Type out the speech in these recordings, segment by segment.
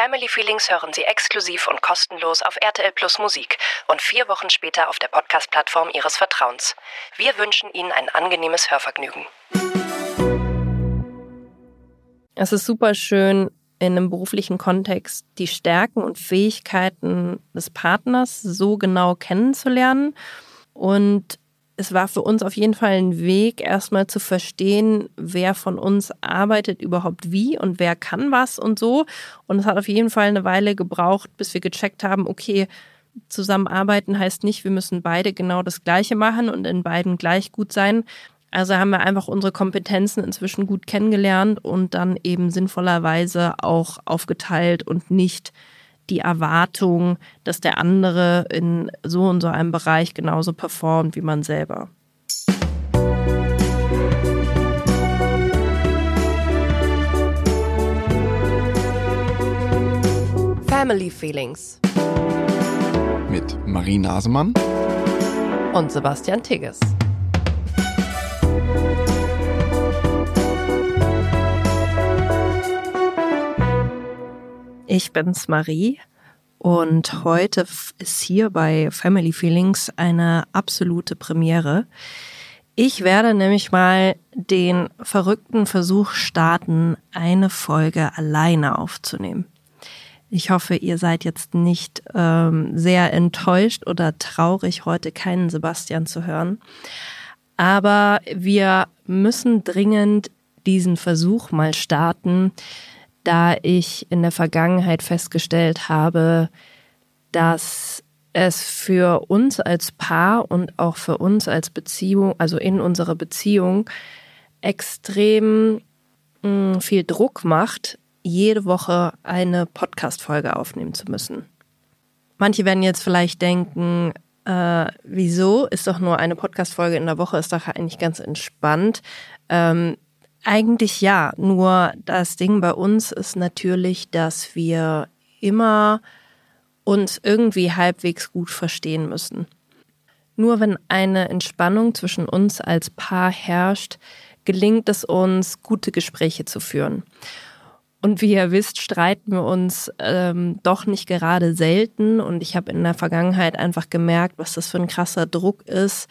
Family Feelings hören Sie exklusiv und kostenlos auf RTL Plus Musik und vier Wochen später auf der Podcast-Plattform Ihres Vertrauens. Wir wünschen Ihnen ein angenehmes Hörvergnügen. Es ist super schön, in einem beruflichen Kontext die Stärken und Fähigkeiten des Partners so genau kennenzulernen. Und es war für uns auf jeden Fall ein Weg, erstmal zu verstehen, wer von uns arbeitet überhaupt wie und wer kann was und so. Und es hat auf jeden Fall eine Weile gebraucht, bis wir gecheckt haben, okay, zusammenarbeiten heißt nicht, wir müssen beide genau das Gleiche machen und in beiden gleich gut sein. Also haben wir einfach unsere Kompetenzen inzwischen gut kennengelernt und dann eben sinnvollerweise auch aufgeteilt und nicht die Erwartung, dass der andere in so und so einem Bereich genauso performt wie man selber. Family Feelings mit Marie Nasemann und Sebastian Tigges. Ich bin's Marie und heute ist hier bei Family Feelings eine absolute Premiere. Ich werde nämlich mal den verrückten Versuch starten, eine Folge alleine aufzunehmen. Ich hoffe, ihr seid jetzt nicht ähm, sehr enttäuscht oder traurig, heute keinen Sebastian zu hören. Aber wir müssen dringend diesen Versuch mal starten, da ich in der Vergangenheit festgestellt habe, dass es für uns als Paar und auch für uns als Beziehung, also in unserer Beziehung, extrem mh, hm, viel Druck macht, jede Woche eine Podcast-Folge aufnehmen zu müssen. Manche werden jetzt vielleicht denken, äh, wieso ist doch nur eine Podcast-Folge in der Woche, ist doch eigentlich ganz entspannt. Ähm, eigentlich ja, nur das Ding bei uns ist natürlich, dass wir immer uns irgendwie halbwegs gut verstehen müssen. Nur wenn eine Entspannung zwischen uns als Paar herrscht, gelingt es uns, gute Gespräche zu führen. Und wie ihr wisst, streiten wir uns ähm, doch nicht gerade selten. Und ich habe in der Vergangenheit einfach gemerkt, was das für ein krasser Druck ist,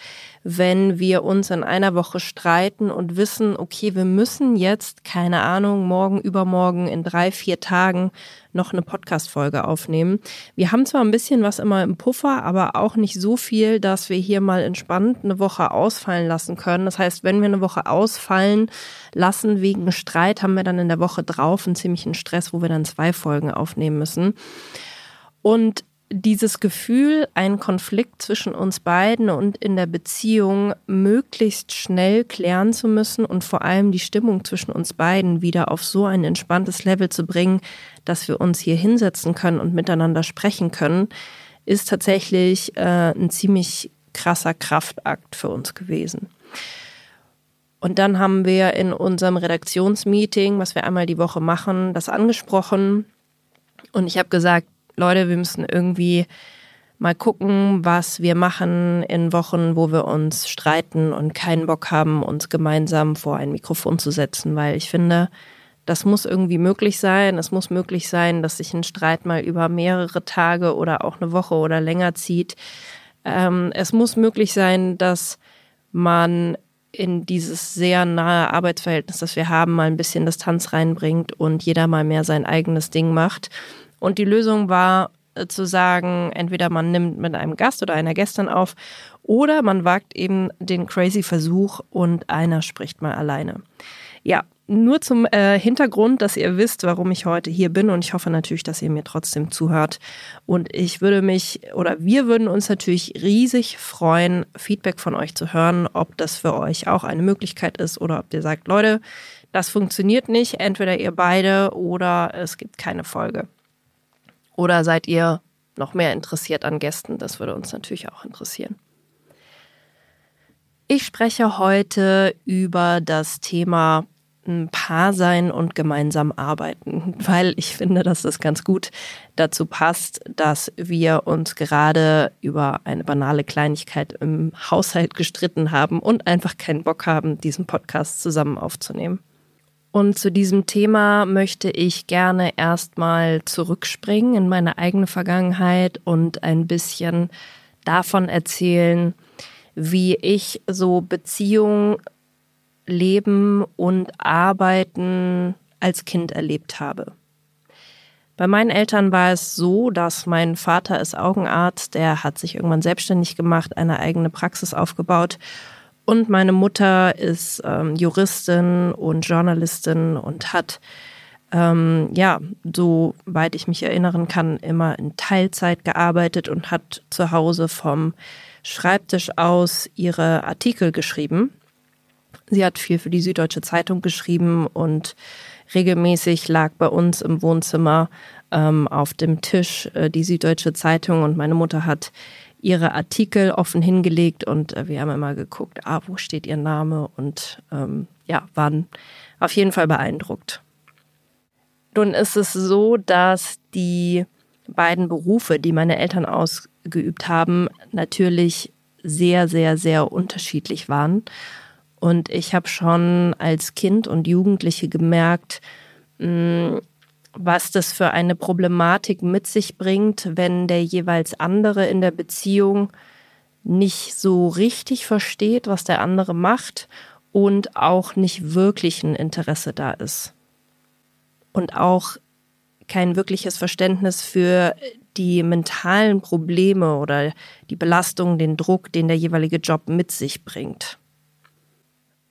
wenn wir uns in einer Woche streiten und wissen, okay, wir müssen jetzt, keine Ahnung, morgen, übermorgen, in drei, vier Tagen noch eine Podcast-Folge aufnehmen. Wir haben zwar ein bisschen was immer im Puffer, aber auch nicht so viel, dass wir hier mal entspannt eine Woche ausfallen lassen können. Das heißt, wenn wir eine Woche ausfallen lassen wegen Streit, haben wir dann in der Woche drauf einen ziemlichen Stress, wo wir dann zwei Folgen aufnehmen müssen. Und dieses Gefühl, einen Konflikt zwischen uns beiden und in der Beziehung möglichst schnell klären zu müssen und vor allem die Stimmung zwischen uns beiden wieder auf so ein entspanntes Level zu bringen, dass wir uns hier hinsetzen können und miteinander sprechen können, ist tatsächlich äh, ein ziemlich krasser Kraftakt für uns gewesen. Und dann haben wir in unserem Redaktionsmeeting, was wir einmal die Woche machen, das angesprochen. Und ich habe gesagt, Leute, wir müssen irgendwie mal gucken, was wir machen in Wochen, wo wir uns streiten und keinen Bock haben, uns gemeinsam vor ein Mikrofon zu setzen, weil ich finde, das muss irgendwie möglich sein. Es muss möglich sein, dass sich ein Streit mal über mehrere Tage oder auch eine Woche oder länger zieht. Ähm, es muss möglich sein, dass man in dieses sehr nahe Arbeitsverhältnis, das wir haben, mal ein bisschen Distanz reinbringt und jeder mal mehr sein eigenes Ding macht. Und die Lösung war äh, zu sagen, entweder man nimmt mit einem Gast oder einer Gästin auf oder man wagt eben den crazy Versuch und einer spricht mal alleine. Ja, nur zum äh, Hintergrund, dass ihr wisst, warum ich heute hier bin und ich hoffe natürlich, dass ihr mir trotzdem zuhört. Und ich würde mich oder wir würden uns natürlich riesig freuen, Feedback von euch zu hören, ob das für euch auch eine Möglichkeit ist oder ob ihr sagt, Leute, das funktioniert nicht, entweder ihr beide oder es gibt keine Folge. Oder seid ihr noch mehr interessiert an Gästen? Das würde uns natürlich auch interessieren. Ich spreche heute über das Thema ein Paar sein und gemeinsam arbeiten, weil ich finde, dass das ganz gut dazu passt, dass wir uns gerade über eine banale Kleinigkeit im Haushalt gestritten haben und einfach keinen Bock haben, diesen Podcast zusammen aufzunehmen. Und zu diesem Thema möchte ich gerne erstmal zurückspringen in meine eigene Vergangenheit und ein bisschen davon erzählen, wie ich so Beziehung, Leben und Arbeiten als Kind erlebt habe. Bei meinen Eltern war es so, dass mein Vater ist Augenarzt, der hat sich irgendwann selbstständig gemacht, eine eigene Praxis aufgebaut und meine Mutter ist ähm, Juristin und Journalistin und hat, ähm, ja, soweit ich mich erinnern kann, immer in Teilzeit gearbeitet und hat zu Hause vom Schreibtisch aus ihre Artikel geschrieben. Sie hat viel für die Süddeutsche Zeitung geschrieben und regelmäßig lag bei uns im Wohnzimmer ähm, auf dem Tisch äh, die Süddeutsche Zeitung und meine Mutter hat ihre Artikel offen hingelegt und äh, wir haben immer geguckt, ah, wo steht ihr Name und ähm, ja, waren auf jeden Fall beeindruckt. Nun ist es so, dass die beiden Berufe, die meine Eltern ausgeübt haben, natürlich sehr, sehr, sehr unterschiedlich waren. Und ich habe schon als Kind und Jugendliche gemerkt, mh, was das für eine Problematik mit sich bringt, wenn der jeweils andere in der Beziehung nicht so richtig versteht, was der andere macht und auch nicht wirklich ein Interesse da ist. Und auch kein wirkliches Verständnis für die mentalen Probleme oder die Belastung, den Druck, den der jeweilige Job mit sich bringt.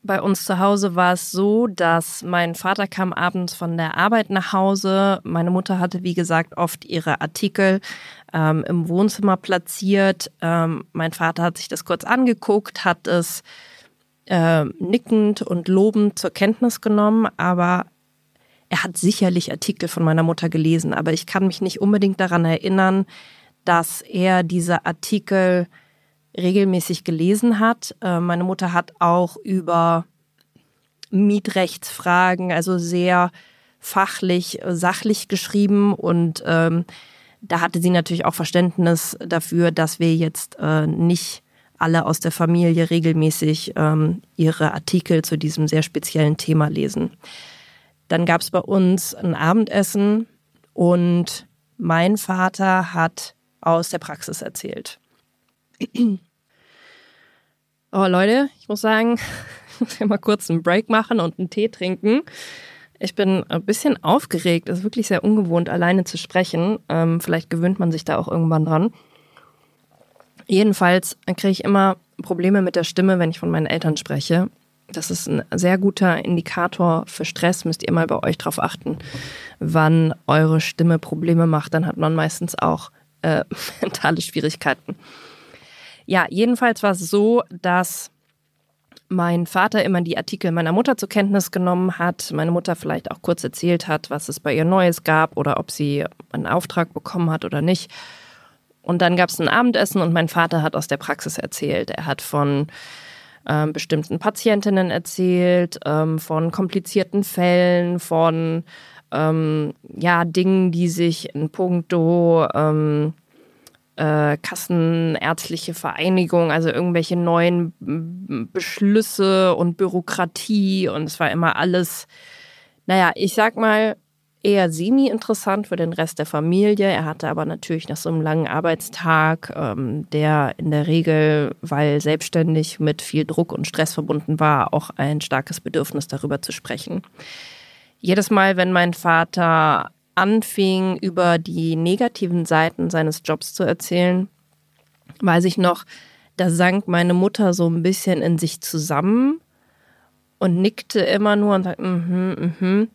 Bei uns zu Hause war es so, dass mein Vater kam abends von der Arbeit nach Hause. Meine Mutter hatte, wie gesagt, oft ihre Artikel ähm, im Wohnzimmer platziert. Ähm, mein Vater hat sich das kurz angeguckt, hat es äh, nickend und lobend zur Kenntnis genommen, aber er hat sicherlich Artikel von meiner Mutter gelesen, aber ich kann mich nicht unbedingt daran erinnern, dass er diese Artikel regelmäßig gelesen hat. Äh, meine Mutter hat auch über Mietrechtsfragen, also sehr fachlich, sachlich geschrieben und ähm, da hatte sie natürlich auch Verständnis dafür, dass wir jetzt äh, nicht alle aus der Familie regelmäßig ähm, ihre Artikel zu diesem sehr speziellen Thema lesen. Dann gab es bei uns ein Abendessen und mein Vater hat aus der Praxis erzählt. Oh Leute, ich muss sagen, ich muss ja mal kurz einen Break machen und einen Tee trinken. Ich bin ein bisschen aufgeregt. Es ist wirklich sehr ungewohnt, alleine zu sprechen. Ähm, vielleicht gewöhnt man sich da auch irgendwann dran. Jedenfalls kriege ich immer Probleme mit der Stimme, wenn ich von meinen Eltern spreche. Das ist ein sehr guter Indikator für Stress. Müsst ihr mal bei euch drauf achten, wann eure Stimme Probleme macht. Dann hat man meistens auch äh, mentale Schwierigkeiten. Ja, jedenfalls war es so, dass mein Vater immer die Artikel meiner Mutter zur Kenntnis genommen hat, meine Mutter vielleicht auch kurz erzählt hat, was es bei ihr Neues gab oder ob sie einen Auftrag bekommen hat oder nicht. Und dann gab es ein Abendessen und mein Vater hat aus der Praxis erzählt. Er hat von ähm, bestimmten Patientinnen erzählt, ähm, von komplizierten Fällen, von ähm, ja, Dingen, die sich in puncto ähm, äh, Kassenärztliche Vereinigung, also irgendwelche neuen Beschlüsse und Bürokratie und es war immer alles, naja, ich sag mal, eher semi-interessant für den Rest der Familie. Er hatte aber natürlich nach so einem langen Arbeitstag, ähm, der in der Regel, weil selbstständig mit viel Druck und Stress verbunden war, auch ein starkes Bedürfnis darüber zu sprechen. Jedes Mal, wenn mein Vater anfing, über die negativen Seiten seines Jobs zu erzählen, weiß ich noch, da sank meine Mutter so ein bisschen in sich zusammen und nickte immer nur und sagte, mhm, mm mhm,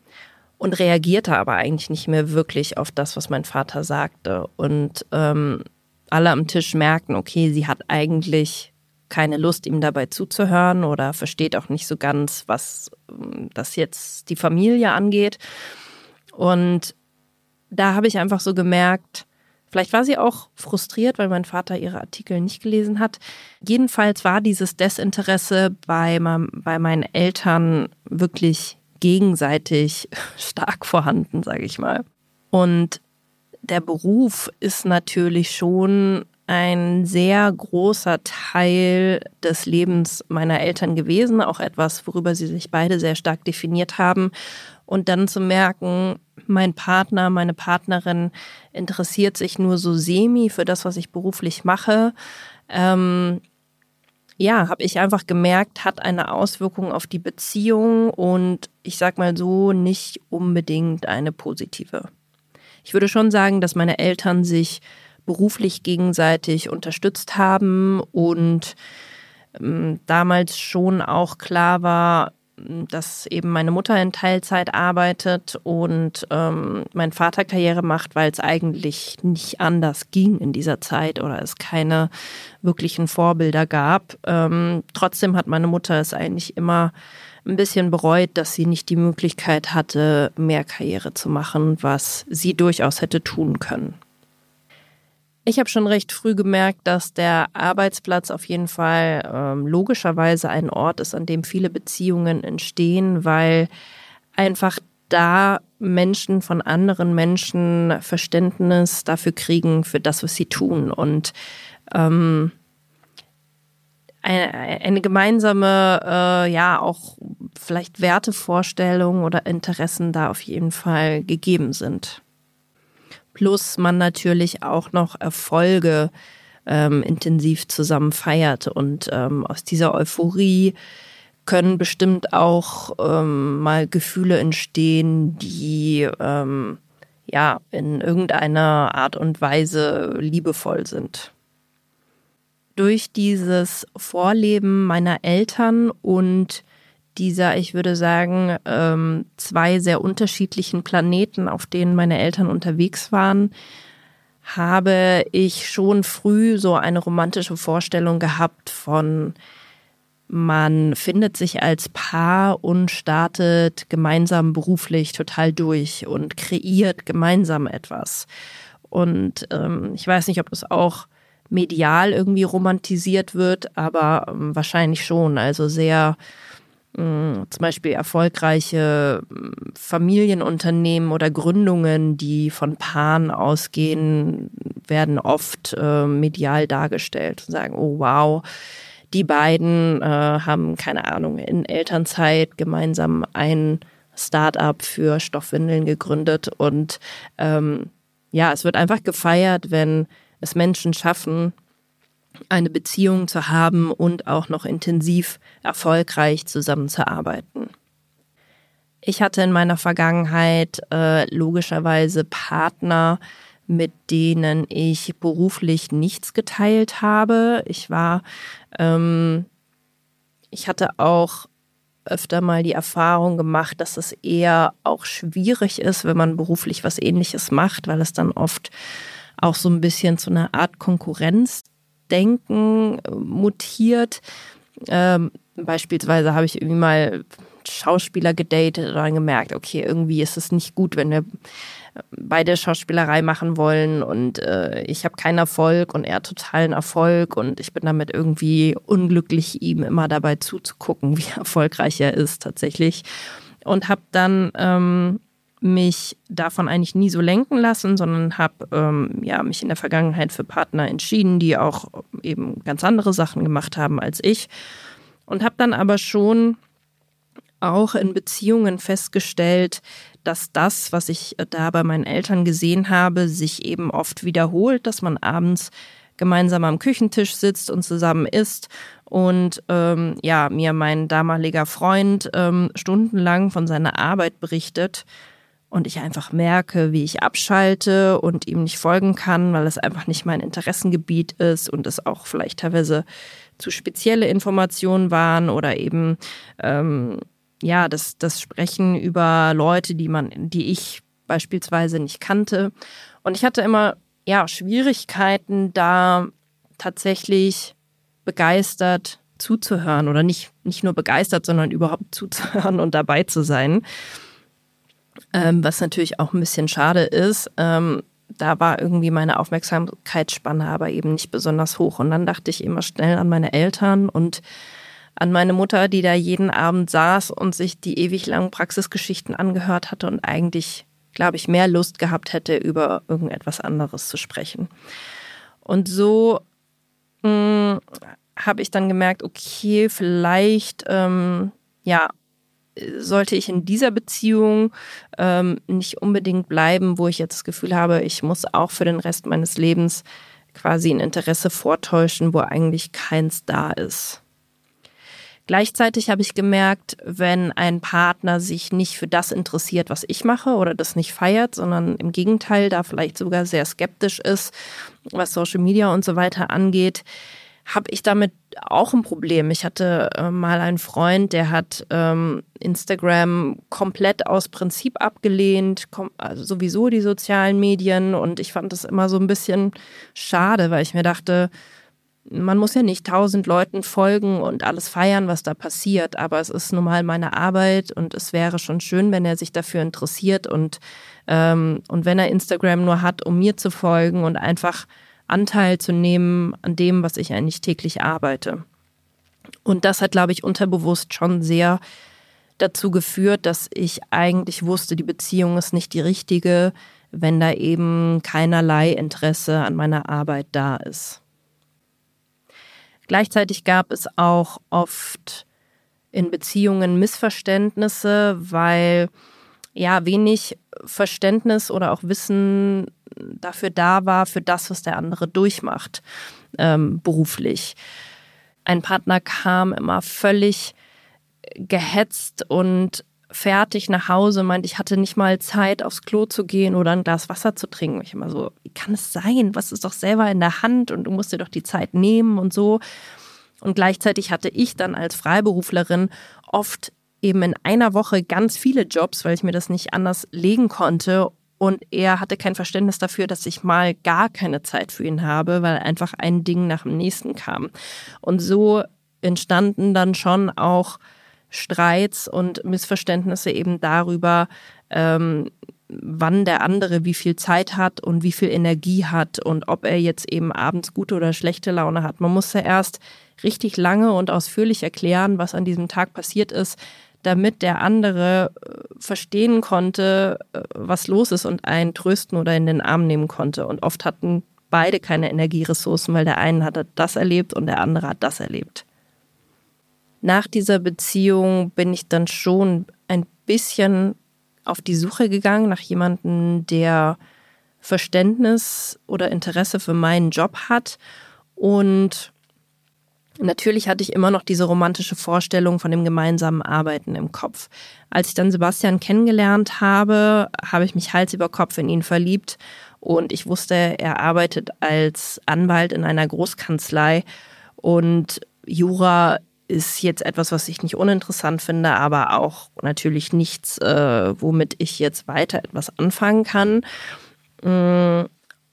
und reagierte aber eigentlich nicht mehr wirklich auf das, was mein Vater sagte. Und ähm, alle am Tisch merkten, okay, sie hat eigentlich keine Lust, ihm dabei zuzuhören oder versteht auch nicht so ganz, was ähm, das jetzt die Familie angeht. Und da habe ich einfach so gemerkt, vielleicht war sie auch frustriert, weil mein Vater ihre Artikel nicht gelesen hat. Jedenfalls war dieses Desinteresse bei, bei meinen Eltern wirklich gegenseitig stark vorhanden, sage ich mal. Und der Beruf ist natürlich schon ein sehr großer Teil des Lebens meiner Eltern gewesen, auch etwas, worüber sie sich beide sehr stark definiert haben. Und dann zu merken, mein Partner, meine Partnerin interessiert sich nur so semi für das, was ich beruflich mache. Ähm, ja, habe ich einfach gemerkt, hat eine Auswirkung auf die Beziehung und ich sag mal so, nicht unbedingt eine positive. Ich würde schon sagen, dass meine Eltern sich beruflich gegenseitig unterstützt haben und ähm, damals schon auch klar war, dass eben meine Mutter in Teilzeit arbeitet und ähm, mein Vater Karriere macht, weil es eigentlich nicht anders ging in dieser Zeit oder es keine wirklichen Vorbilder gab. Ähm, trotzdem hat meine Mutter es eigentlich immer ein bisschen bereut, dass sie nicht die Möglichkeit hatte, mehr Karriere zu machen, was sie durchaus hätte tun können. Ich habe schon recht früh gemerkt, dass der Arbeitsplatz auf jeden Fall ähm, logischerweise ein Ort ist, an dem viele Beziehungen entstehen, weil einfach da Menschen von anderen Menschen Verständnis dafür kriegen, für das, was sie tun. Und ähm, eine, eine gemeinsame, äh, ja, auch vielleicht Wertevorstellungen oder Interessen da auf jeden Fall gegeben sind plus man natürlich auch noch Erfolge ähm, intensiv zusammen feiert. Und ähm, aus dieser Euphorie können bestimmt auch ähm, mal Gefühle entstehen, die ähm, ja in irgendeiner Art und Weise liebevoll sind. Durch dieses Vorleben meiner Eltern und dieser, ich würde sagen, ähm, zwei sehr unterschiedlichen Planeten, auf denen meine Eltern unterwegs waren, habe ich schon früh so eine romantische Vorstellung gehabt von, man findet sich als Paar und startet gemeinsam beruflich total durch und kreiert gemeinsam etwas. Und ähm, ich weiß nicht, ob das auch medial irgendwie romantisiert wird, aber ähm, wahrscheinlich schon. Also sehr zum Beispiel erfolgreiche Familienunternehmen oder Gründungen, die von Paaren ausgehen, werden oft äh, medial dargestellt und sagen, oh wow, die beiden äh, haben, keine Ahnung, in Elternzeit gemeinsam ein Start-up für Stoffwindeln gegründet und ähm, ja, es wird einfach gefeiert, wenn es Menschen schaffen, eine Beziehung zu haben und auch noch intensiv erfolgreich zusammenzuarbeiten. Ich hatte in meiner Vergangenheit äh, logischerweise Partner, mit denen ich beruflich nichts geteilt habe. Ich war, ähm, ich hatte auch öfter mal die Erfahrung gemacht, dass es eher auch schwierig ist, wenn man beruflich was ähnliches macht, weil es dann oft auch so ein bisschen zu einer Art Konkurrenz Denken äh, mutiert. Ähm, beispielsweise habe ich irgendwie mal Schauspieler gedatet und dann gemerkt, okay, irgendwie ist es nicht gut, wenn wir beide Schauspielerei machen wollen und äh, ich habe keinen Erfolg und er totalen Erfolg und ich bin damit irgendwie unglücklich, ihm immer dabei zuzugucken, wie erfolgreich er ist tatsächlich. Und habe dann ähm, mich davon eigentlich nie so lenken lassen, sondern habe ähm, ja, mich in der Vergangenheit für Partner entschieden, die auch eben ganz andere Sachen gemacht haben als ich. Und habe dann aber schon auch in Beziehungen festgestellt, dass das, was ich da bei meinen Eltern gesehen habe, sich eben oft wiederholt, dass man abends gemeinsam am Küchentisch sitzt und zusammen isst und ähm, ja, mir mein damaliger Freund ähm, stundenlang von seiner Arbeit berichtet und ich einfach merke, wie ich abschalte und ihm nicht folgen kann, weil es einfach nicht mein Interessengebiet ist und es auch vielleicht teilweise zu spezielle Informationen waren oder eben ähm, ja das, das Sprechen über Leute, die man, die ich beispielsweise nicht kannte. Und ich hatte immer ja Schwierigkeiten, da tatsächlich begeistert zuzuhören oder nicht, nicht nur begeistert, sondern überhaupt zuzuhören und dabei zu sein. Ähm, was natürlich auch ein bisschen schade ist. Ähm, da war irgendwie meine Aufmerksamkeitsspanne aber eben nicht besonders hoch. Und dann dachte ich immer schnell an meine Eltern und an meine Mutter, die da jeden Abend saß und sich die ewig langen Praxisgeschichten angehört hatte und eigentlich, glaube ich, mehr Lust gehabt hätte, über irgendetwas anderes zu sprechen. Und so hm, habe ich dann gemerkt, okay, vielleicht ähm, ja, sollte ich in dieser Beziehung ähm, nicht unbedingt bleiben, wo ich jetzt das Gefühl habe, ich muss auch für den Rest meines Lebens quasi ein Interesse vortäuschen, wo eigentlich keins da ist. Gleichzeitig habe ich gemerkt, wenn ein Partner sich nicht für das interessiert, was ich mache oder das nicht feiert, sondern im Gegenteil da vielleicht sogar sehr skeptisch ist, was Social Media und so weiter angeht, habe ich damit auch ein Problem. Ich hatte äh, mal einen Freund, der hat ähm, Instagram komplett aus Prinzip abgelehnt, also sowieso die sozialen Medien. Und ich fand das immer so ein bisschen schade, weil ich mir dachte, man muss ja nicht tausend Leuten folgen und alles feiern, was da passiert, aber es ist nun mal meine Arbeit und es wäre schon schön, wenn er sich dafür interessiert und, ähm, und wenn er Instagram nur hat, um mir zu folgen und einfach Anteil zu nehmen an dem, was ich eigentlich täglich arbeite. Und das hat, glaube ich, unterbewusst schon sehr dazu geführt, dass ich eigentlich wusste, die Beziehung ist nicht die richtige, wenn da eben keinerlei Interesse an meiner Arbeit da ist. Gleichzeitig gab es auch oft in Beziehungen Missverständnisse, weil ja wenig Verständnis oder auch Wissen dafür da war, für das, was der andere durchmacht, ähm, beruflich. Ein Partner kam immer völlig gehetzt und fertig nach Hause, meint, ich hatte nicht mal Zeit, aufs Klo zu gehen oder ein Glas Wasser zu trinken. Ich immer so, wie kann es sein? Was ist doch selber in der Hand und du musst dir doch die Zeit nehmen und so. Und gleichzeitig hatte ich dann als Freiberuflerin oft eben in einer Woche ganz viele Jobs, weil ich mir das nicht anders legen konnte und er hatte kein Verständnis dafür, dass ich mal gar keine Zeit für ihn habe, weil einfach ein Ding nach dem nächsten kam. Und so entstanden dann schon auch Streits und Missverständnisse eben darüber, ähm, wann der andere wie viel Zeit hat und wie viel Energie hat und ob er jetzt eben abends gute oder schlechte Laune hat. Man musste erst richtig lange und ausführlich erklären, was an diesem Tag passiert ist, damit der andere äh, verstehen konnte, äh, was los ist und einen trösten oder in den Arm nehmen konnte. Und oft hatten beide keine Energieressourcen, weil der eine hatte das erlebt und der andere hat das erlebt. Nach dieser Beziehung bin ich dann schon ein bisschen auf die Suche gegangen nach jemandem, der Verständnis oder Interesse für meinen Job hat und Natürlich hatte ich immer noch diese romantische Vorstellung von dem gemeinsamen Arbeiten im Kopf. Als ich dann Sebastian kennengelernt habe, habe ich mich Hals über Kopf in ihn verliebt und ich wusste, er arbeitet als Anwalt in einer Großkanzlei und Jura ist jetzt etwas, was ich nicht uninteressant finde, aber auch natürlich nichts, äh, womit ich jetzt weiter etwas anfangen kann.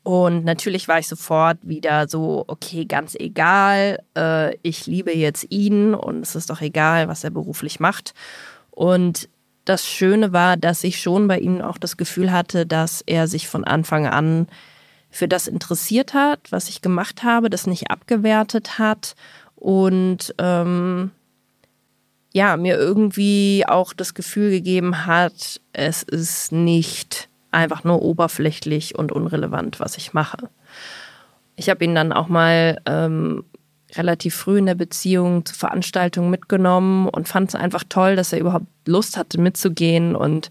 Und natürlich war ich sofort wieder so, okay, ganz egal, äh, ich liebe jetzt ihn und es ist doch egal, was er beruflich macht. Und das Schöne war, dass ich schon bei ihm auch das Gefühl hatte, dass er sich von Anfang an für das interessiert hat, was ich gemacht habe, das nicht abgewertet hat und ähm, ja, mir irgendwie auch das Gefühl gegeben hat, es ist nicht einfach nur oberflächlich und unrelevant, was ich mache. Ich habe ihn dann auch mal ähm, relativ früh in der Beziehung zu Veranstaltungen mitgenommen und fand es einfach toll, dass er überhaupt Lust hatte mitzugehen und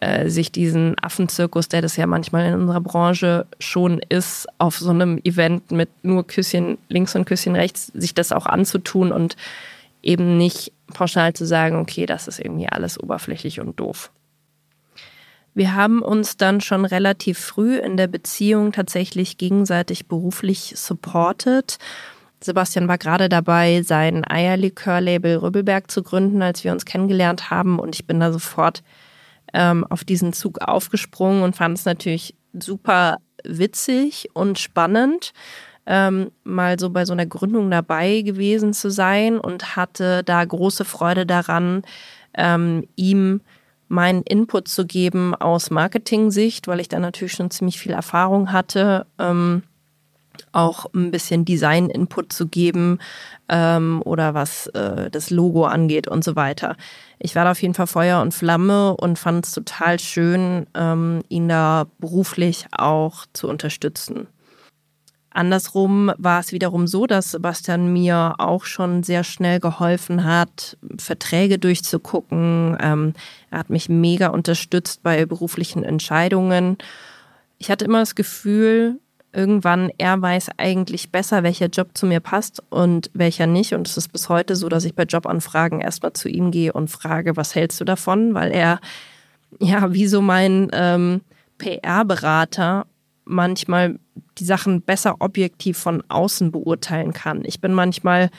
äh, sich diesen Affenzirkus, der das ja manchmal in unserer Branche schon ist, auf so einem Event mit nur Küsschen links und Küsschen rechts, sich das auch anzutun und eben nicht pauschal zu sagen, okay, das ist irgendwie alles oberflächlich und doof. Wir haben uns dann schon relativ früh in der Beziehung tatsächlich gegenseitig beruflich supportet. Sebastian war gerade dabei, sein Eierlikör-Label Rübbelberg zu gründen, als wir uns kennengelernt haben. Und ich bin da sofort ähm, auf diesen Zug aufgesprungen und fand es natürlich super witzig und spannend, ähm, mal so bei so einer Gründung dabei gewesen zu sein und hatte da große Freude daran, ähm, ihm meinen Input zu geben aus Marketing-Sicht, weil ich da natürlich schon ziemlich viel Erfahrung hatte. Ähm, auch ein bisschen Design-Input zu geben ähm, oder was äh, das Logo angeht und so weiter. Ich war da auf jeden Fall Feuer und Flamme und fand es total schön, ähm, ihn da beruflich auch zu unterstützen. Andersrum war es wiederum so, dass Sebastian mir auch schon sehr schnell geholfen hat, Verträge durchzugucken. Ähm, er hat mich mega unterstützt bei beruflichen Entscheidungen. Ich hatte immer das Gefühl, irgendwann, er weiß eigentlich besser, welcher Job zu mir passt und welcher nicht. Und es ist bis heute so, dass ich bei Jobanfragen erstmal zu ihm gehe und frage, was hältst du davon? Weil er, ja, wie so mein ähm, PR-Berater manchmal die Sachen besser objektiv von außen beurteilen kann. Ich bin manchmal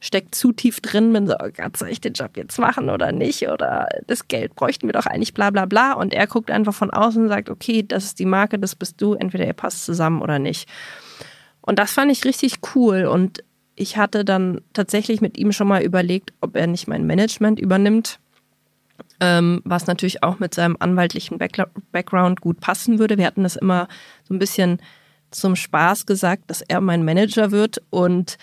steckt zu tief drin, bin so, oh Gott, soll ich den Job jetzt machen oder nicht? Oder das Geld bräuchten wir doch eigentlich, bla bla bla. Und er guckt einfach von außen und sagt, okay, das ist die Marke, das bist du, entweder ihr passt zusammen oder nicht. Und das fand ich richtig cool. Und ich hatte dann tatsächlich mit ihm schon mal überlegt, ob er nicht mein Management übernimmt. Ähm, was natürlich auch mit seinem anwaltlichen Background gut passen würde. Wir hatten das immer so ein bisschen zum Spaß gesagt, dass er mein Manager wird und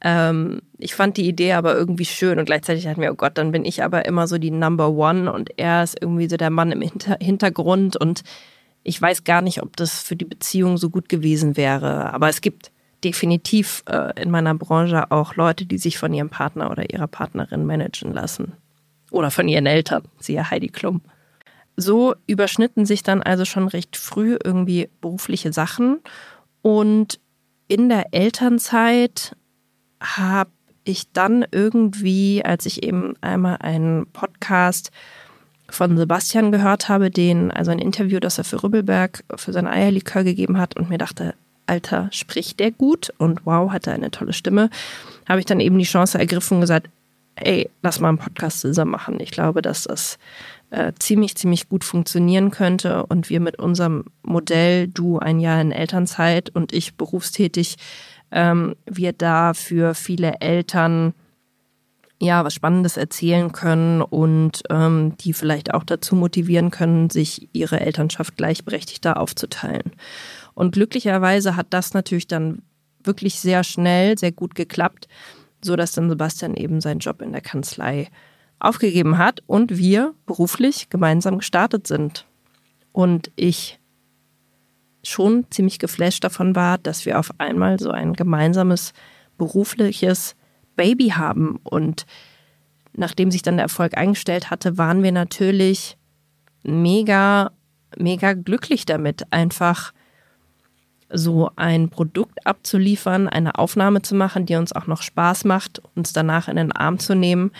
ähm, ich fand die Idee aber irgendwie schön und gleichzeitig ich mir, oh Gott, dann bin ich aber immer so die Number One und er ist irgendwie so der Mann im Hinter Hintergrund und ich weiß gar nicht, ob das für die Beziehung so gut gewesen wäre. Aber es gibt definitiv äh, in meiner Branche auch Leute, die sich von ihrem Partner oder ihrer Partnerin managen lassen. Oder von ihren Eltern, siehe Heidi Klum. So überschnitten sich dann also schon recht früh irgendwie berufliche Sachen. Und in der Elternzeit habe ich dann irgendwie, als ich eben einmal einen Podcast von Sebastian gehört habe, den, also ein Interview, das er für Rübbelberg für sein Eierlikör gegeben hat und mir dachte, Alter, spricht der gut und wow, hat er eine tolle Stimme, habe ich dann eben die Chance ergriffen und gesagt, ey, lass mal einen Podcast zusammen machen. Ich glaube, dass das äh, ziemlich, ziemlich gut funktionieren könnte und wir mit unserem Modell, du ein Jahr in Elternzeit und ich berufstätig, ähm, wir da für viele Eltern ja was Spannendes erzählen können und ähm, die vielleicht auch dazu motivieren können, sich ihre Elternschaft gleichberechtigter aufzuteilen. Und glücklicherweise hat das natürlich dann wirklich sehr schnell, sehr gut geklappt, so dass dann Sebastian eben seinen Job in der Kanzlei aufgegeben hat und wir beruflich gemeinsam gestartet sind. Und ich schon ziemlich geflasht davon war, dass wir auf einmal so ein gemeinsames berufliches Baby haben. Und nachdem sich dann der Erfolg eingestellt hatte, waren wir natürlich mega, mega glücklich damit, einfach so ein Produkt abzuliefern, eine Aufnahme zu machen, die uns auch noch Spaß macht, uns danach in den Arm zu nehmen,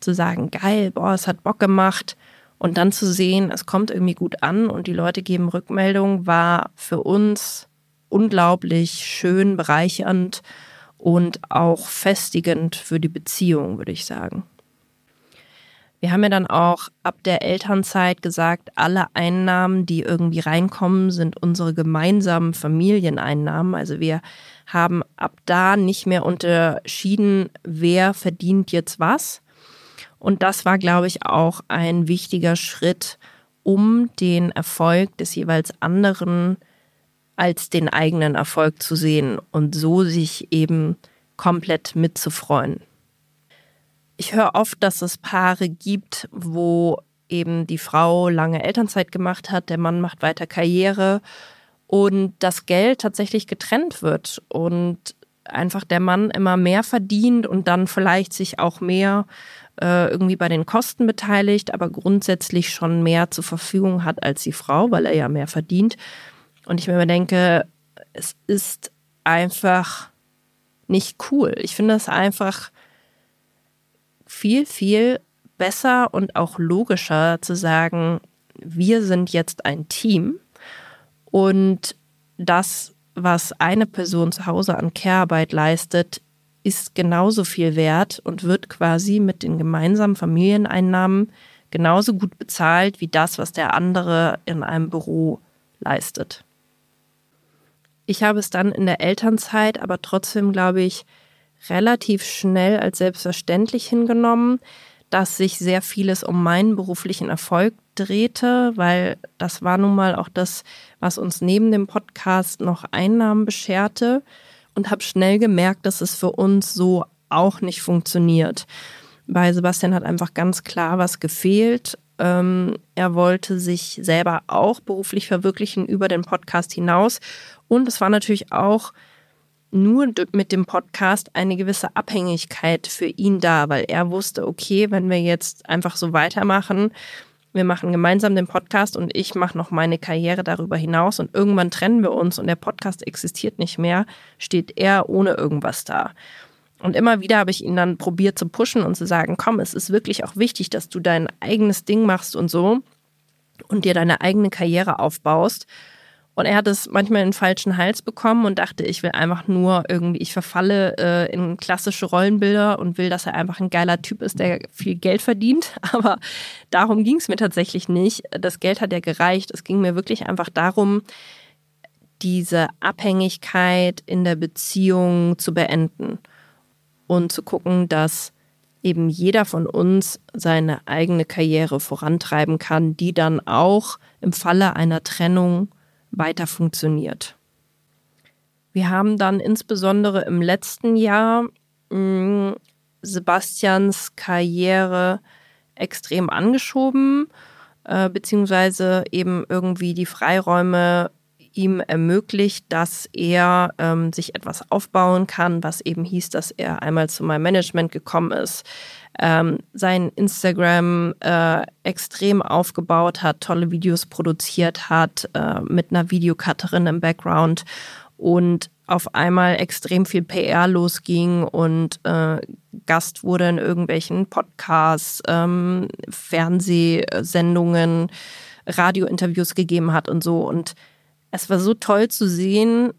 zu sagen, geil, boah, es hat Bock gemacht. Und dann zu sehen, es kommt irgendwie gut an und die Leute geben Rückmeldung, war für uns unglaublich schön, bereichernd und auch festigend für die Beziehung, würde ich sagen. Wir haben ja dann auch ab der Elternzeit gesagt, alle Einnahmen, die irgendwie reinkommen, sind unsere gemeinsamen Familieneinnahmen. Also wir haben ab da nicht mehr unterschieden, wer verdient jetzt was. Und das war, glaube ich, auch ein wichtiger Schritt, um den Erfolg des jeweils anderen als den eigenen Erfolg zu sehen und so sich eben komplett mitzufreuen ich höre oft, dass es Paare gibt, wo eben die Frau lange Elternzeit gemacht hat, der Mann macht weiter Karriere und das Geld tatsächlich getrennt wird und einfach der Mann immer mehr verdient und dann vielleicht sich auch mehr äh, irgendwie bei den Kosten beteiligt, aber grundsätzlich schon mehr zur Verfügung hat als die Frau, weil er ja mehr verdient. Und ich mir denke, es ist einfach nicht cool. Ich finde es einfach viel, viel besser und auch logischer zu sagen, wir sind jetzt ein Team und das, was eine Person zu Hause an Care-Arbeit leistet, ist genauso viel wert und wird quasi mit den gemeinsamen Familieneinnahmen genauso gut bezahlt wie das, was der andere in einem Büro leistet. Ich habe es dann in der Elternzeit aber trotzdem, glaube ich, relativ schnell als selbstverständlich hingenommen, dass sich sehr vieles um meinen beruflichen Erfolg drehte, weil das war nun mal auch das, was uns neben dem Podcast noch Einnahmen bescherte und habe schnell gemerkt, dass es für uns so auch nicht funktioniert. Bei Sebastian hat einfach ganz klar was gefehlt. Ähm, er wollte sich selber auch beruflich verwirklichen über den Podcast hinaus. Und es war natürlich auch nur mit dem Podcast eine gewisse Abhängigkeit für ihn da, weil er wusste, okay, wenn wir jetzt einfach so weitermachen, wir machen gemeinsam den Podcast und ich mache noch meine Karriere darüber hinaus und irgendwann trennen wir uns und der Podcast existiert nicht mehr, steht er ohne irgendwas da. Und immer wieder habe ich ihn dann probiert zu pushen und zu sagen, komm, es ist wirklich auch wichtig, dass du dein eigenes Ding machst und so und dir deine eigene Karriere aufbaust. Und er hat es manchmal in den falschen Hals bekommen und dachte, ich will einfach nur irgendwie, ich verfalle äh, in klassische Rollenbilder und will, dass er einfach ein geiler Typ ist, der viel Geld verdient. Aber darum ging es mir tatsächlich nicht. Das Geld hat ja gereicht. Es ging mir wirklich einfach darum, diese Abhängigkeit in der Beziehung zu beenden und zu gucken, dass eben jeder von uns seine eigene Karriere vorantreiben kann, die dann auch im Falle einer Trennung weiter funktioniert. Wir haben dann insbesondere im letzten Jahr mh, hm, Sebastians Karriere extrem angeschoben, äh, beziehungsweise eben irgendwie die Freiräume ihm ermöglicht, dass er ähm, sich etwas aufbauen kann, was eben hieß, dass er einmal zu meinem Management gekommen ist, ähm, sein Instagram äh, extrem aufgebaut hat, tolle Videos produziert hat, äh, mit einer Videocutterin im Background und auf einmal extrem viel PR losging und äh, Gast wurde in irgendwelchen Podcasts, ähm, Fernsehsendungen, Radiointerviews gegeben hat und so. Und es war so toll zu sehen,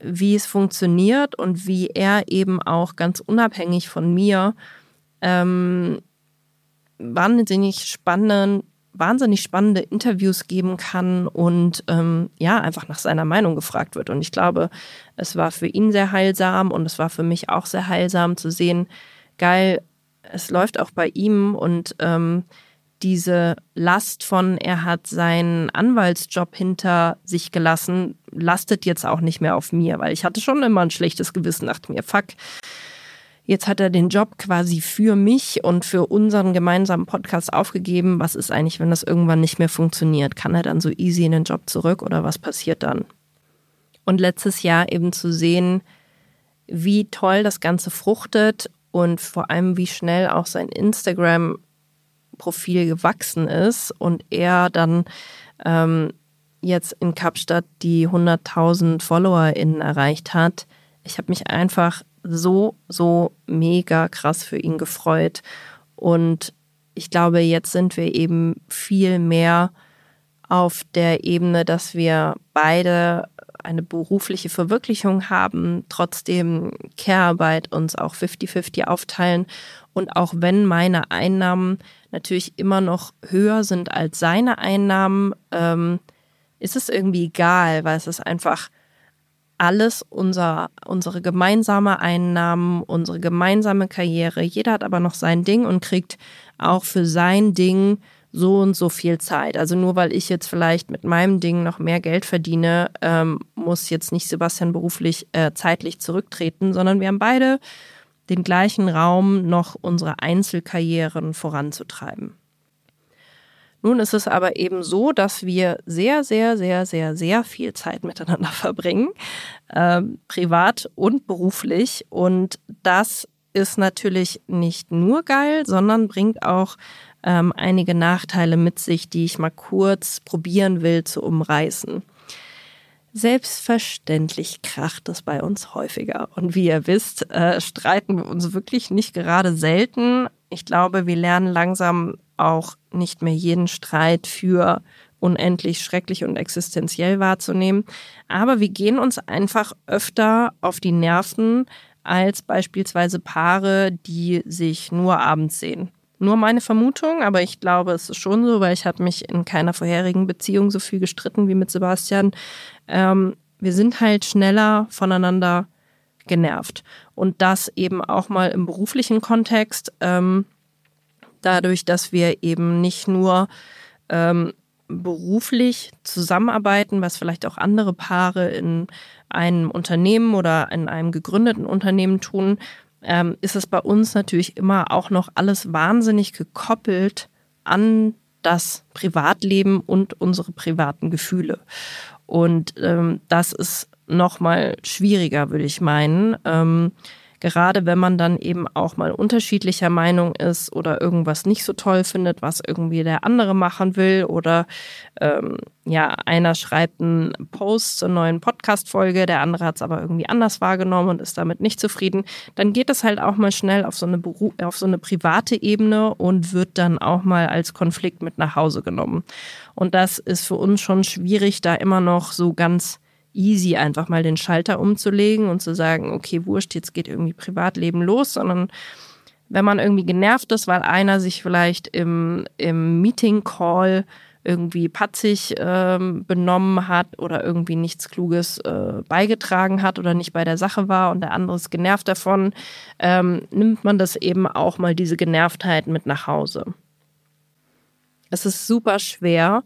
wie es funktioniert und wie er eben auch ganz unabhängig von mir ähm, wahnsinnig spannend, wahnsinnig spannende Interviews geben kann und ähm, ja, einfach nach seiner Meinung gefragt wird. Und ich glaube, es war für ihn sehr heilsam und es war für mich auch sehr heilsam zu sehen, geil, es läuft auch bei ihm und ähm, diese Last von, er hat seinen Anwaltsjob hinter sich gelassen, lastet jetzt auch nicht mehr auf mir, weil ich hatte schon immer ein schlechtes Gewissen, dachte mir, fuck, jetzt hat er den Job quasi für mich und für unseren gemeinsamen Podcast aufgegeben. Was ist eigentlich, wenn das irgendwann nicht mehr funktioniert? Kann er dann so easy in den Job zurück oder was passiert dann? Und letztes Jahr eben zu sehen, wie toll das Ganze fruchtet und vor allem, wie schnell auch sein Instagram Profil gewachsen ist und er dann ähm, jetzt in Kapstadt die 100.000 FollowerInnen erreicht hat. Ich habe mich einfach so, so mega krass für ihn gefreut. Und ich glaube, jetzt sind wir eben viel mehr auf der Ebene, dass wir beide eine berufliche Verwirklichung haben, trotzdem Care-Arbeit uns auch 50-50 aufteilen. Und auch wenn meine Einnahmen natürlich immer noch höher sind als seine Einnahmen, ähm, ist es irgendwie egal, weil es ist einfach alles unser, unsere gemeinsame Einnahmen, unsere gemeinsame Karriere. Jeder hat aber noch sein Ding und kriegt auch für sein Ding so und so viel Zeit. Also nur weil ich jetzt vielleicht mit meinem Ding noch mehr Geld verdiene, ähm, muss jetzt nicht Sebastian beruflich äh, zeitlich zurücktreten, sondern wir haben beide den gleichen Raum, noch unsere Einzelkarrieren voranzutreiben. Nun ist es aber eben so, dass wir sehr, sehr, sehr, sehr, sehr viel Zeit miteinander verbringen, äh, privat und beruflich. Und das ist natürlich nicht nur geil, sondern bringt auch ähm, einige Nachteile mit sich, die ich mal kurz probieren will zu umreißen. Selbstverständlich kracht es bei uns häufiger. Und wie ihr wisst, äh, streiten wir uns wirklich nicht gerade selten. Ich glaube, wir lernen langsam auch nicht mehr jeden Streit für unendlich schrecklich und existenziell wahrzunehmen. Aber wir gehen uns einfach öfter auf die Nerven als beispielsweise Paare, die sich nur abends sehen. Nur meine Vermutung, aber ich glaube, es ist schon so, weil ich habe mich in keiner vorherigen Beziehung so viel gestritten wie mit Sebastian. Ähm, wir sind halt schneller voneinander genervt. Und das eben auch mal im beruflichen Kontext, ähm, dadurch, dass wir eben nicht nur ähm, beruflich zusammenarbeiten, was vielleicht auch andere Paare in einem Unternehmen oder in einem gegründeten Unternehmen tun, ähm, ist es bei uns natürlich immer auch noch alles wahnsinnig gekoppelt an das Privatleben und unsere privaten Gefühle. Und ähm, das ist noch mal schwieriger, würde ich meinen. Ähm, gerade wenn man dann eben auch mal unterschiedlicher Meinung ist oder irgendwas nicht so toll findet, was irgendwie der andere machen will oder ähm, ja, einer schreibt einen Post zur neuen Podcast-Folge, der andere hat es aber irgendwie anders wahrgenommen und ist damit nicht zufrieden, dann geht es halt auch mal schnell auf so eine, Beru auf so eine private Ebene und wird dann auch mal als Konflikt mit nach Hause genommen. Und das ist für uns schon schwierig, da immer noch so ganz easy einfach mal den Schalter umzulegen und zu sagen, okay, wurscht, jetzt geht irgendwie Privatleben los, sondern wenn man irgendwie genervt ist, weil einer sich vielleicht im, im Meeting-Call irgendwie patzig ähm, benommen hat oder irgendwie nichts Kluges äh, beigetragen hat oder nicht bei der Sache war und der andere ist genervt davon, ähm, nimmt man das eben auch mal diese Genervtheit mit nach Hause. Es ist super schwer,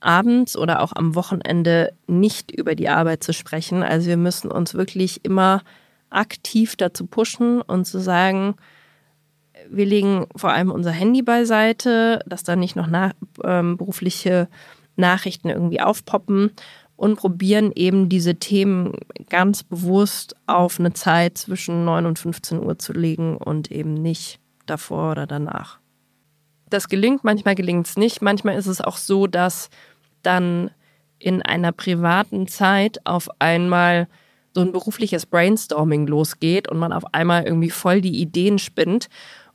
abends oder auch am Wochenende nicht über die Arbeit zu sprechen. Also wir müssen uns wirklich immer aktiv dazu pushen und zu sagen, wir legen vor allem unser Handy beiseite, dass da nicht noch nach, ähm, berufliche Nachrichten irgendwie aufpoppen und probieren eben diese Themen ganz bewusst auf eine Zeit zwischen 9 und 15 Uhr zu legen und eben nicht davor oder danach. Das gelingt, manchmal gelingt es nicht. Manchmal ist es auch so, dass dann in einer privaten Zeit auf einmal so ein berufliches Brainstorming losgeht und man auf einmal irgendwie voll die Ideen spinnt.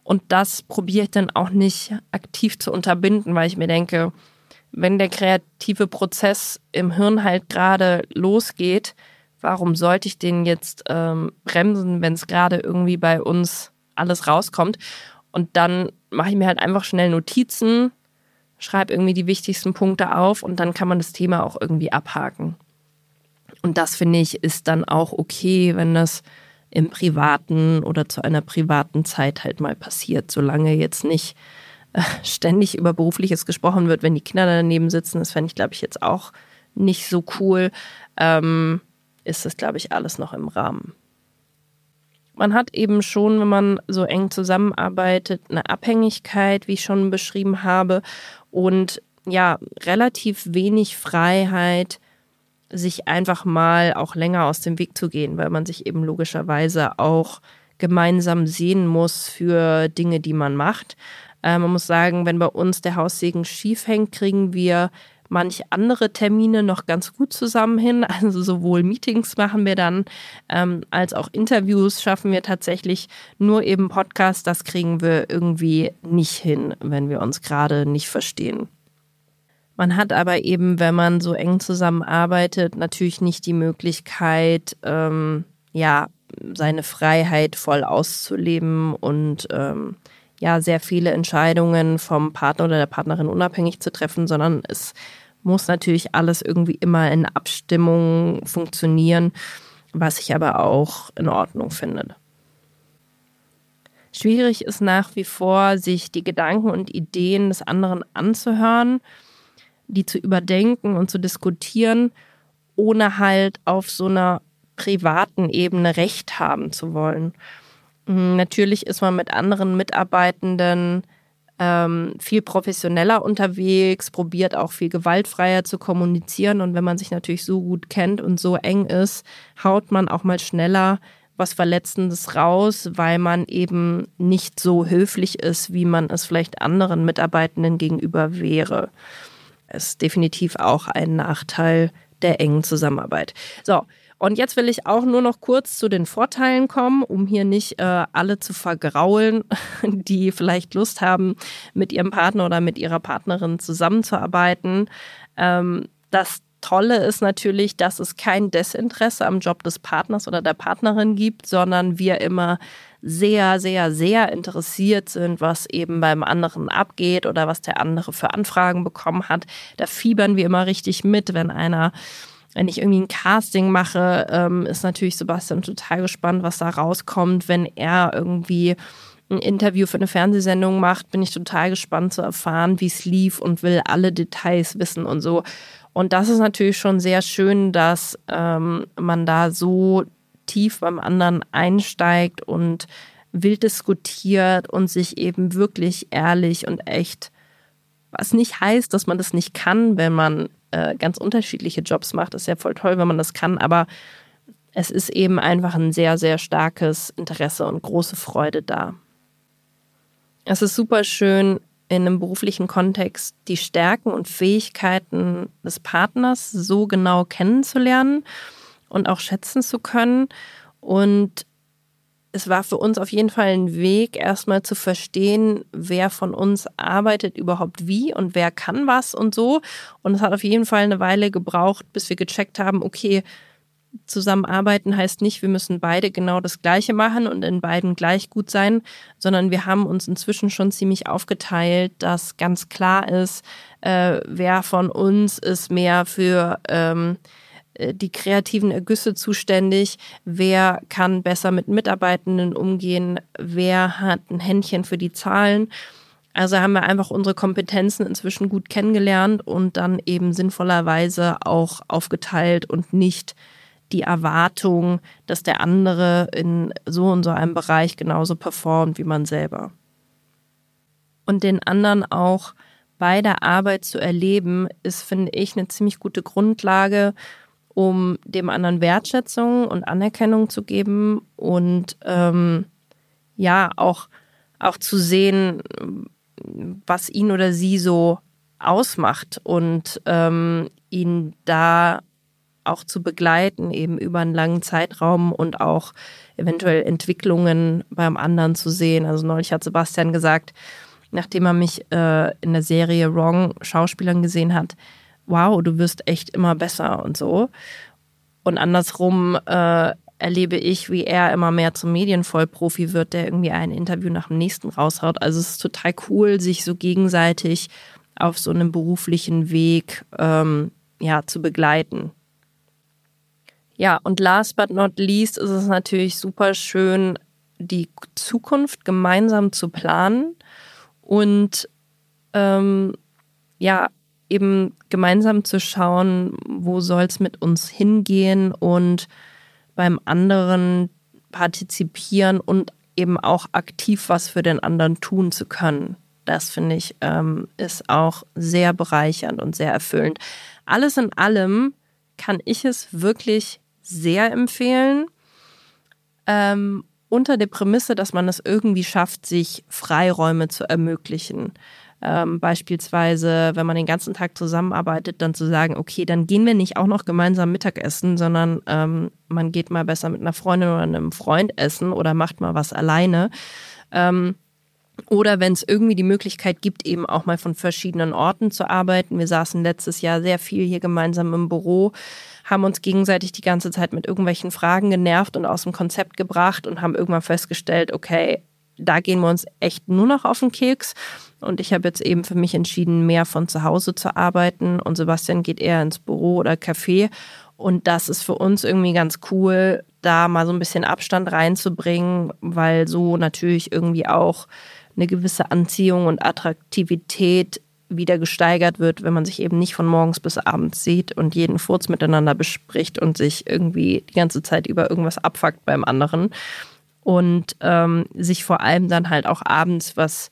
Und das probiere ich dann auch nicht aktiv zu unterbinden, weil ich mir denke, wenn der kreative Prozess im Hirn halt gerade losgeht, warum sollte ich den jetzt ähm, bremsen, wenn es gerade irgendwie bei uns alles rauskommt? Und dann mache ich mir halt einfach schnell Notizen, schreibe irgendwie die wichtigsten Punkte auf und dann kann man das Thema auch irgendwie abhaken. Und das finde ich ist dann auch okay, wenn das im privaten oder zu einer privaten Zeit halt mal passiert, solange jetzt nicht äh, ständig über berufliches gesprochen wird, wenn die Kinder daneben sitzen. Das fände ich, glaube ich, jetzt auch nicht so cool. Ähm, ist das, glaube ich, alles noch im Rahmen. Man hat eben schon, wenn man so eng zusammenarbeitet, eine Abhängigkeit, wie ich schon beschrieben habe und ja, relativ wenig Freiheit, sich einfach mal auch länger aus dem Weg zu gehen, weil man sich eben logischerweise auch gemeinsam sehen muss für Dinge, die man macht. Äh, man muss sagen, wenn bei uns der Haussegen schief hängt, kriegen wir manch andere Termine noch ganz gut zusammen hin. Also sowohl Meetings machen wir dann, ähm, als auch Interviews schaffen wir tatsächlich. Nur eben Podcast, das kriegen wir irgendwie nicht hin, wenn wir uns gerade nicht verstehen. Man hat aber eben, wenn man so eng zusammenarbeitet, natürlich nicht die Möglichkeit, ähm, ja, seine Freiheit voll auszuleben und ähm, ja, sehr viele Entscheidungen vom Partner oder der Partnerin unabhängig zu treffen, sondern es muss natürlich alles irgendwie immer in Abstimmung funktionieren, was ich aber auch in Ordnung finde. Schwierig ist nach wie vor, sich die Gedanken und Ideen des anderen anzuhören, die zu überdenken und zu diskutieren, ohne halt auf so einer privaten Ebene Recht haben zu wollen. Hm, natürlich ist man mit anderen Mitarbeitenden ähm, viel professioneller unterwegs, probiert auch viel gewaltfreier zu kommunizieren. Und wenn man sich natürlich so gut kennt und so eng ist, haut man auch mal schneller was Verletzendes raus, weil man eben nicht so höflich ist, wie man es vielleicht anderen Mitarbeitenden gegenüber wäre. Das ist definitiv auch ein Nachteil der engen Zusammenarbeit. So, und jetzt will ich auch nur noch kurz zu den Vorteilen kommen, um hier nicht äh, alle zu vergraulen, die vielleicht Lust haben, mit ihrem Partner oder mit ihrer Partnerin zusammenzuarbeiten. Ähm, das Tolle ist natürlich, dass es kein Desinteresse am Job des Partners oder der Partnerin gibt, sondern wir immer sehr, sehr, sehr interessiert sind, was eben beim anderen abgeht oder was der andere für Anfragen bekommen hat. Da fiebern wir immer richtig mit, wenn einer wenn ich irgendwie ein Casting mache, ähm, ist natürlich Sebastian total gespannt, was da rauskommt. Wenn er irgendwie ein Interview für eine Fernsehsendung macht, bin ich total gespannt zu erfahren, wie es lief und will alle Details wissen und so. Und das ist natürlich schon sehr schön, dass ähm, man da so tief beim anderen einsteigt und wild diskutiert und sich eben wirklich ehrlich und echt, was nicht heißt, dass man das nicht kann, wenn man äh, ganz unterschiedliche Jobs macht. Ist ja voll toll, wenn man das kann, aber es ist eben einfach ein sehr, sehr starkes Interesse und große Freude da. Es ist super schön, in einem beruflichen Kontext die Stärken und Fähigkeiten des Partners so genau kennenzulernen und auch schätzen zu können. Und es war für uns auf jeden Fall ein Weg, erstmal zu verstehen, wer von uns arbeitet überhaupt wie und wer kann was und so. Und es hat auf jeden Fall eine Weile gebraucht, bis wir gecheckt haben, okay, zusammenarbeiten heißt nicht, wir müssen beide genau das Gleiche machen und in beiden gleich gut sein, sondern wir haben uns inzwischen schon ziemlich aufgeteilt, dass ganz klar ist, äh, wer von uns ist mehr für ähm, äh, die kreativen Ergüsse zuständig, wer kann besser mit Mitarbeitenden umgehen, wer hat ein Händchen für die Zahlen. Also haben wir einfach unsere Kompetenzen inzwischen gut kennengelernt und dann eben sinnvollerweise auch aufgeteilt und nicht die Erwartung, dass der andere in so und so einem Bereich genauso performt wie man selber. Und den anderen auch bei der Arbeit zu erleben, ist, finde ich, eine ziemlich gute Grundlage, um dem anderen Wertschätzung und Anerkennung zu geben und ähm, ja, auch, auch zu sehen, was ihn oder sie so ausmacht und ähm, ihn da auch zu begleiten, eben über einen langen Zeitraum und auch eventuell Entwicklungen beim anderen zu sehen. Also neulich hat Sebastian gesagt, nachdem er mich äh, in der Serie Wrong Schauspielern gesehen hat, wow, du wirst echt immer besser und so. Und andersrum äh, erlebe ich, wie er immer mehr zum Medienvollprofi wird, der irgendwie ein Interview nach dem nächsten raushaut. Also es ist total cool, sich so gegenseitig auf so einem beruflichen Weg ähm, ja, zu begleiten. Ja, und last but not least ist es natürlich super schön, die Zukunft gemeinsam zu planen und ähm, ja, eben gemeinsam zu schauen, wo soll es mit uns hingehen und beim anderen partizipieren und eben auch aktiv was für den anderen tun zu können. Das finde ich ähm, ist auch sehr bereichernd und sehr erfüllend. Alles in allem kann ich es wirklich sehr empfehlen. Ähm, unter der Prämisse, dass man es irgendwie schafft, sich Freiräume zu ermöglichen. Ähm, beispielsweise, wenn man den ganzen Tag zusammenarbeitet, dann zu sagen, okay, dann gehen wir nicht auch noch gemeinsam Mittagessen, sondern ähm, man geht mal besser mit einer Freundin oder einem Freund essen oder macht mal was alleine. Ähm, oder wenn es irgendwie die Möglichkeit gibt, eben auch mal von verschiedenen Orten zu arbeiten. Wir saßen letztes Jahr sehr viel hier gemeinsam im Büro haben uns gegenseitig die ganze Zeit mit irgendwelchen Fragen genervt und aus dem Konzept gebracht und haben irgendwann festgestellt, okay, da gehen wir uns echt nur noch auf den Keks. Und ich habe jetzt eben für mich entschieden, mehr von zu Hause zu arbeiten. Und Sebastian geht eher ins Büro oder Café. Und das ist für uns irgendwie ganz cool, da mal so ein bisschen Abstand reinzubringen, weil so natürlich irgendwie auch eine gewisse Anziehung und Attraktivität wieder gesteigert wird, wenn man sich eben nicht von morgens bis abends sieht und jeden Furz miteinander bespricht und sich irgendwie die ganze Zeit über irgendwas abfuckt beim anderen. Und ähm, sich vor allem dann halt auch abends was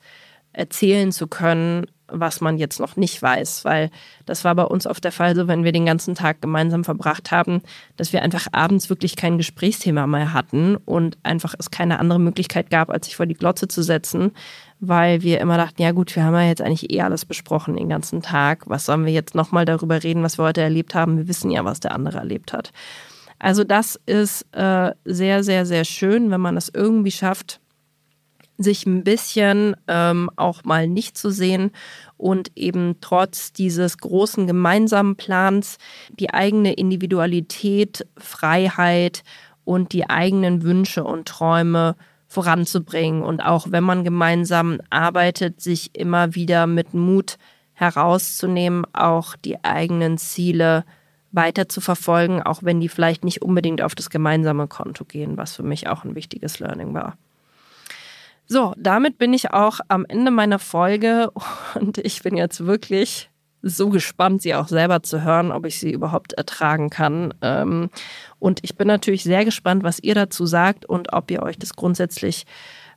erzählen zu können, was man jetzt noch nicht weiß, weil das war bei uns oft der Fall so, wenn wir den ganzen Tag gemeinsam verbracht haben, dass wir einfach abends wirklich kein Gesprächsthema mehr hatten und einfach es keine andere Möglichkeit gab, als sich vor die Glotze zu setzen, weil wir immer dachten, ja gut, wir haben ja jetzt eigentlich eh alles besprochen den ganzen Tag. Was sollen wir jetzt nochmal darüber reden, was wir heute erlebt haben? Wir wissen ja, was der andere erlebt hat. Also das ist äh, sehr, sehr, sehr schön, wenn man es irgendwie schafft, sich ein bisschen ähm, auch mal nicht zu sehen und eben trotz dieses großen gemeinsamen Plans die eigene Individualität, Freiheit und die eigenen Wünsche und Träume voranzubringen. Und auch wenn man gemeinsam arbeitet, sich immer wieder mit Mut herauszunehmen, auch die eigenen Ziele weiter zu verfolgen, auch wenn die vielleicht nicht unbedingt auf das gemeinsame Konto gehen, was für mich auch ein wichtiges Learning war. So, damit bin ich auch am Ende meiner Folge und ich bin jetzt wirklich so gespannt, sie auch selber zu hören, ob ich sie überhaupt ertragen kann. Ähm, und ich bin natürlich sehr gespannt, was ihr dazu sagt und ob ihr euch das grundsätzlich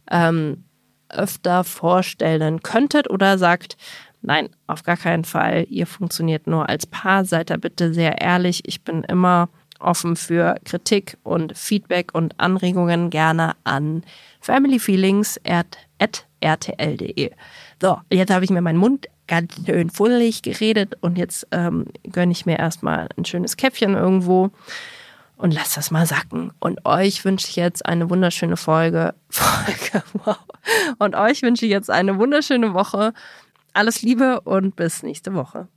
ähm, öfter vorstellen könntet oder sagt, Nein, auf gar keinen Fall. Ihr funktioniert nur als Paar. Seid da bitte sehr ehrlich. Ich bin immer offen für Kritik und Feedback und Anregungen gerne an familyfeelings.rtl.de. So, jetzt habe ich mir meinen Mund ganz schön fullig geredet und jetzt ähm, gönne ich mir erstmal ein schönes Käffchen irgendwo und lass das mal sacken. Und euch wünsche ich jetzt eine wunderschöne Folge. Folge, wow. Und euch wünsche ich jetzt eine wunderschöne Woche. Alles Liebe und bis nächste Woche.